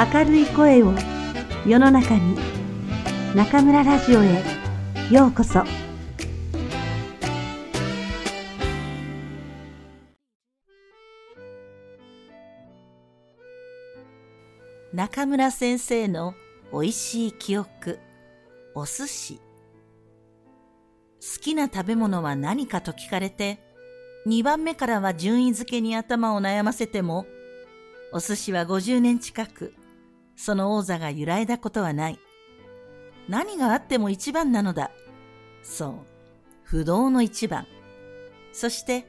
明るい声を世の中に中村ラジオへようこそ。中村先生のおいしい記憶お寿司。好きな食べ物は何かと聞かれて2番目からは順位付けに頭を悩ませてもお寿司は50年近くその王座が揺らいだことはない何があっても一番なのだそう不動の一番そして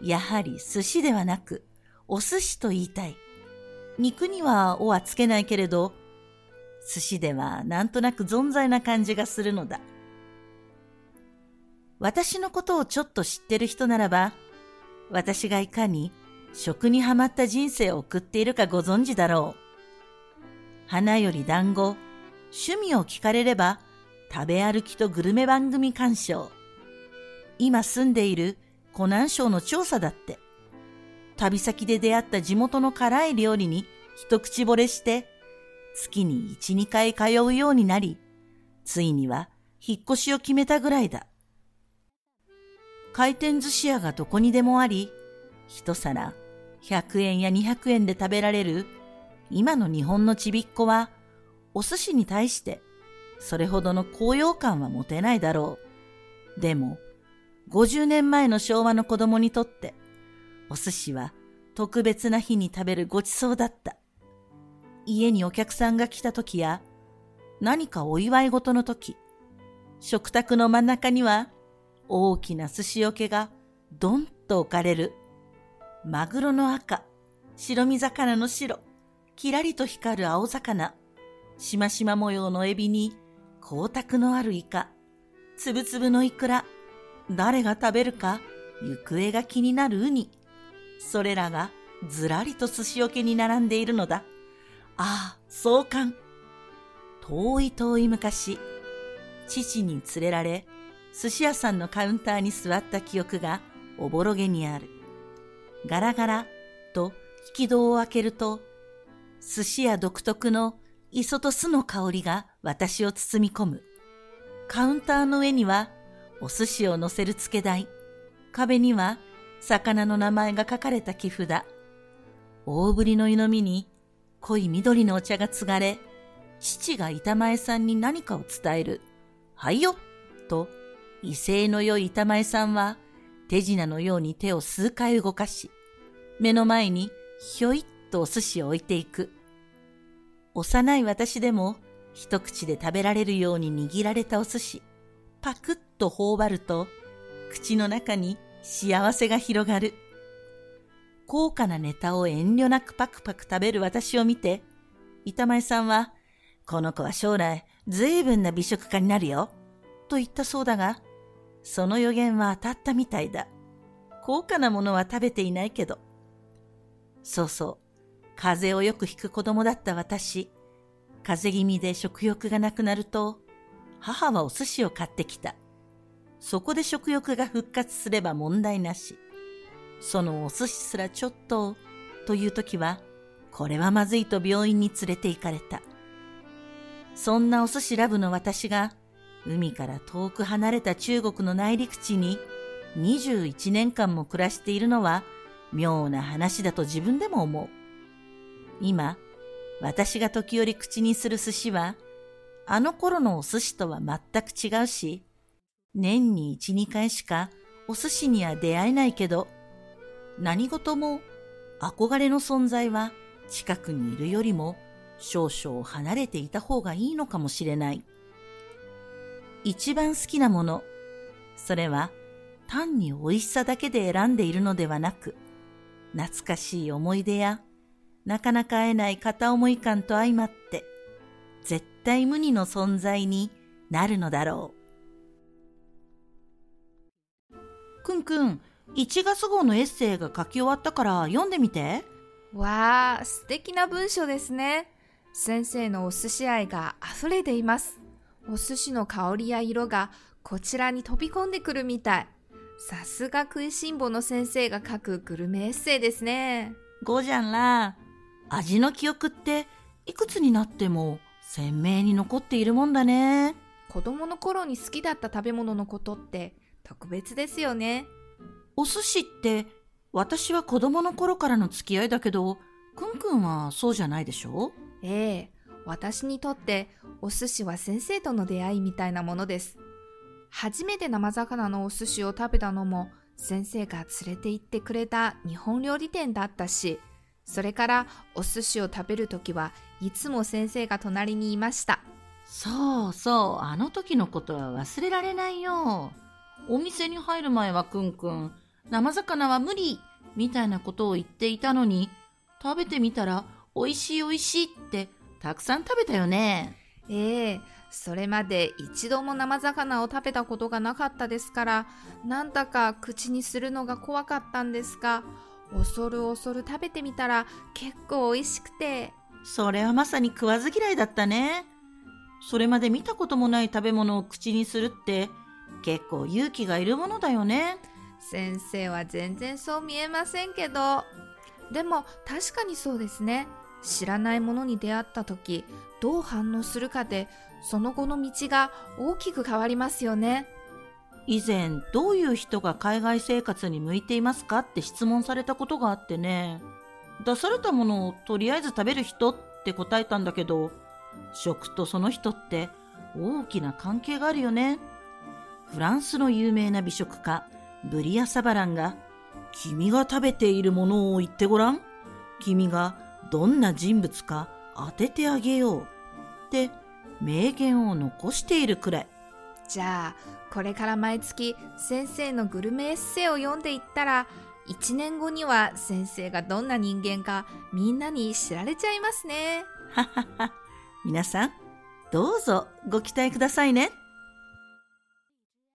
やはり寿司ではなくお寿司と言いたい肉にはおはつけないけれど、寿司ではなんとなく存在な感じがするのだ。私のことをちょっと知ってる人ならば、私がいかに食にはまった人生を送っているかご存知だろう。花より団子、趣味を聞かれれば、食べ歩きとグルメ番組鑑賞。今住んでいる湖南省の調査だって。旅先で出会った地元の辛い料理に一口惚れして、月に一、二回通うようになり、ついには引っ越しを決めたぐらいだ。回転寿司屋がどこにでもあり、一皿100円や200円で食べられる今の日本のちびっこは、お寿司に対してそれほどの高揚感は持てないだろう。でも、50年前の昭和の子供にとって、お寿司は特別な日に食べるごちそうだった。家にお客さんが来た時や、何かお祝い事の時、食卓の真ん中には大きな寿司桶がドンと置かれる。マグロの赤、白身魚の白、きらりと光る青魚、しましま模様のエビに光沢のあるイカ、つぶつぶのイクラ、誰が食べるか行方が気になるウニ、それらがずらりと寿司桶に並んでいるのだ。ああ、壮観。遠い遠い昔、父に連れられ、寿司屋さんのカウンターに座った記憶がおぼろげにある。ガラガラと引き戸を開けると、寿司屋独特の磯と酢の香りが私を包み込む。カウンターの上にはお寿司を乗せる付け台。壁には魚の名前が書かれた木札。大ぶりの湯飲みに濃い緑のお茶が継がれ、父が板前さんに何かを伝える。はいよと、威勢の良い板前さんは手品のように手を数回動かし、目の前にひょいっとお寿司を置いていく。幼い私でも一口で食べられるように握られたお寿司、パクッと頬張ると、口の中に幸せが広がる。高価なネタを遠慮なくパクパク食べる私を見て、板前さんは、この子は将来随分な美食家になるよ、と言ったそうだが、その予言は当たったみたいだ。高価なものは食べていないけど。そうそう、風邪をよくひく子供だった私。風邪気味で食欲がなくなると、母はお寿司を買ってきた。そこで食欲が復活すれば問題なし。そのお寿司すらちょっと、という時は、これはまずいと病院に連れて行かれた。そんなお寿司ラブの私が、海から遠く離れた中国の内陸地に21年間も暮らしているのは妙な話だと自分でも思う。今、私が時折口にする寿司は、あの頃のお寿司とは全く違うし、年に一、二回しかお寿司には出会えないけど、何事も憧れの存在は近くにいるよりも少々離れていた方がいいのかもしれない。一番好きなもの、それは単に美味しさだけで選んでいるのではなく、懐かしい思い出やなかなか会えない片思い感と相まって、絶対無二の存在になるのだろう。くんくん、1月号のエッセイが書き終わったから読んでみて。わあ、素敵な文章ですね。先生のお寿司愛が溢れています。お寿司の香りや色がこちらに飛び込んでくるみたい。さすが食いしん坊の先生が書くグルメエッセイですね。ゴージャンら、味の記憶っていくつになっても鮮明に残っているもんだね。子供の頃に好きだった食べ物のことって特別ですよね。お寿司って私は子供の頃からの付き合いだけど、くんくんはそうじゃないでしょ？ええ、私にとってお寿司は先生との出会いみたいなものです。初めて生魚のお寿司を食べたのも先生が連れて行ってくれた日本料理店だったし、それからお寿司を食べるときはいつも先生が隣にいました。そうそう、あの時のことは忘れられないよ。お店に入る前はくんくん、生魚は無理みたいなことを言っていたのに、食べてみたら美味しい美味しいってたくさん食べたよね。ええそれまで一度も生魚を食べたことがなかったですから、なんだか口にするのが怖かったんですが、恐る恐る食べてみたら結構美味しくて、それはまさに食わず嫌いだったね。それまで見たこともない食べ物を口にするって結構勇気がいるものだよね。先生は全然そう見えませんけど。でも確かにそうですね。知らないものに出会った時、どう反応するかで、その後の道が大きく変わりますよね。以前どういう人が海外生活に向いていますかって質問されたことがあってね。出されたものをとりあえず食べる人って答えたんだけど食とその人って大きな関係があるよね。フランスの有名な美食家ブリア・サバランが君が食べているものを言ってごらん君がどんな人物か当ててあげようって名言を残しているくらい。じゃあ、これから毎月先生のグルメエッセイを読んでいったら、1年後には先生がどんな人間かみんなに知られちゃいますね。ははは。皆さん、どうぞご期待くださいね。